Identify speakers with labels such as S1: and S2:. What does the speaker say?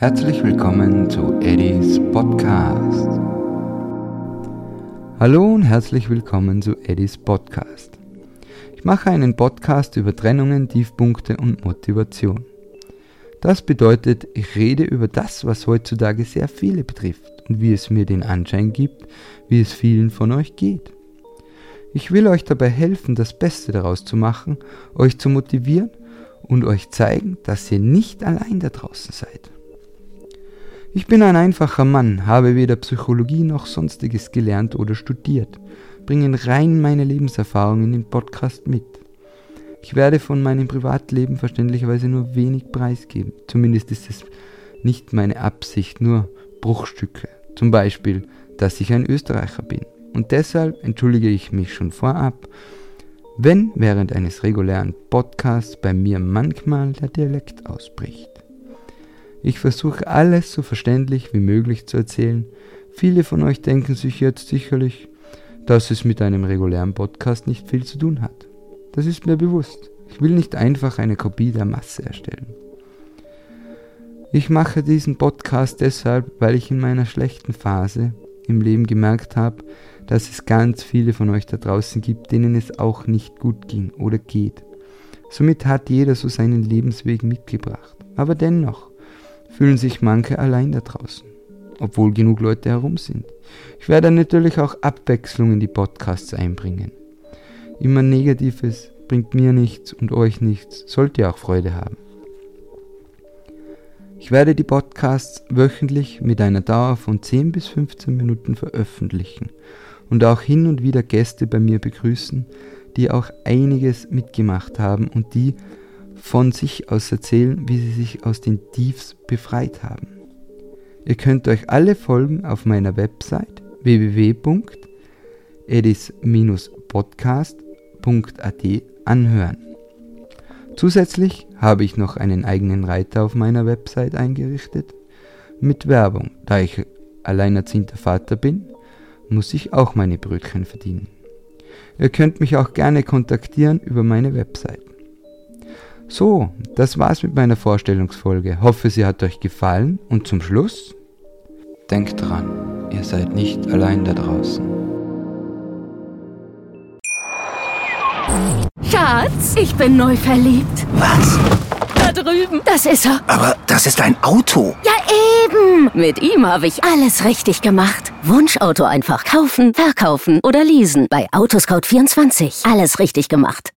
S1: Herzlich willkommen zu Eddies Podcast. Hallo und herzlich willkommen zu Eddies Podcast. Ich mache einen Podcast über Trennungen, Tiefpunkte und Motivation. Das bedeutet, ich rede über das, was heutzutage sehr viele betrifft und wie es mir den Anschein gibt, wie es vielen von euch geht. Ich will euch dabei helfen, das Beste daraus zu machen, euch zu motivieren und euch zeigen, dass ihr nicht allein da draußen seid. Ich bin ein einfacher Mann, habe weder Psychologie noch sonstiges gelernt oder studiert, bringe rein meine Lebenserfahrung in den Podcast mit. Ich werde von meinem Privatleben verständlicherweise nur wenig preisgeben. Zumindest ist es nicht meine Absicht, nur Bruchstücke. Zum Beispiel, dass ich ein Österreicher bin. Und deshalb entschuldige ich mich schon vorab, wenn während eines regulären Podcasts bei mir manchmal der Dialekt ausbricht. Ich versuche alles so verständlich wie möglich zu erzählen. Viele von euch denken sich jetzt sicherlich, dass es mit einem regulären Podcast nicht viel zu tun hat. Das ist mir bewusst. Ich will nicht einfach eine Kopie der Masse erstellen. Ich mache diesen Podcast deshalb, weil ich in meiner schlechten Phase im Leben gemerkt habe, dass es ganz viele von euch da draußen gibt, denen es auch nicht gut ging oder geht. Somit hat jeder so seinen Lebensweg mitgebracht. Aber dennoch, fühlen sich manche allein da draußen, obwohl genug Leute herum sind. Ich werde natürlich auch Abwechslung in die Podcasts einbringen. Immer Negatives bringt mir nichts und euch nichts, sollt ihr auch Freude haben. Ich werde die Podcasts wöchentlich mit einer Dauer von 10 bis 15 Minuten veröffentlichen und auch hin und wieder Gäste bei mir begrüßen, die auch einiges mitgemacht haben und die von sich aus erzählen, wie sie sich aus den Tiefs befreit haben. Ihr könnt euch alle Folgen auf meiner Website www.edis-podcast.at anhören. Zusätzlich habe ich noch einen eigenen Reiter auf meiner Website eingerichtet mit Werbung. Da ich alleinerziehender Vater bin, muss ich auch meine Brötchen verdienen. Ihr könnt mich auch gerne kontaktieren über meine Website. So, das war's mit meiner Vorstellungsfolge. Hoffe, sie hat euch gefallen und zum Schluss denkt dran, ihr seid nicht allein da draußen.
S2: Schatz, ich bin neu verliebt.
S3: Was?
S2: Da drüben, das ist er.
S3: Aber das ist ein Auto.
S2: Ja, eben. Mit ihm habe ich alles richtig gemacht. Wunschauto einfach kaufen, verkaufen oder leasen bei Autoscout24. Alles richtig gemacht.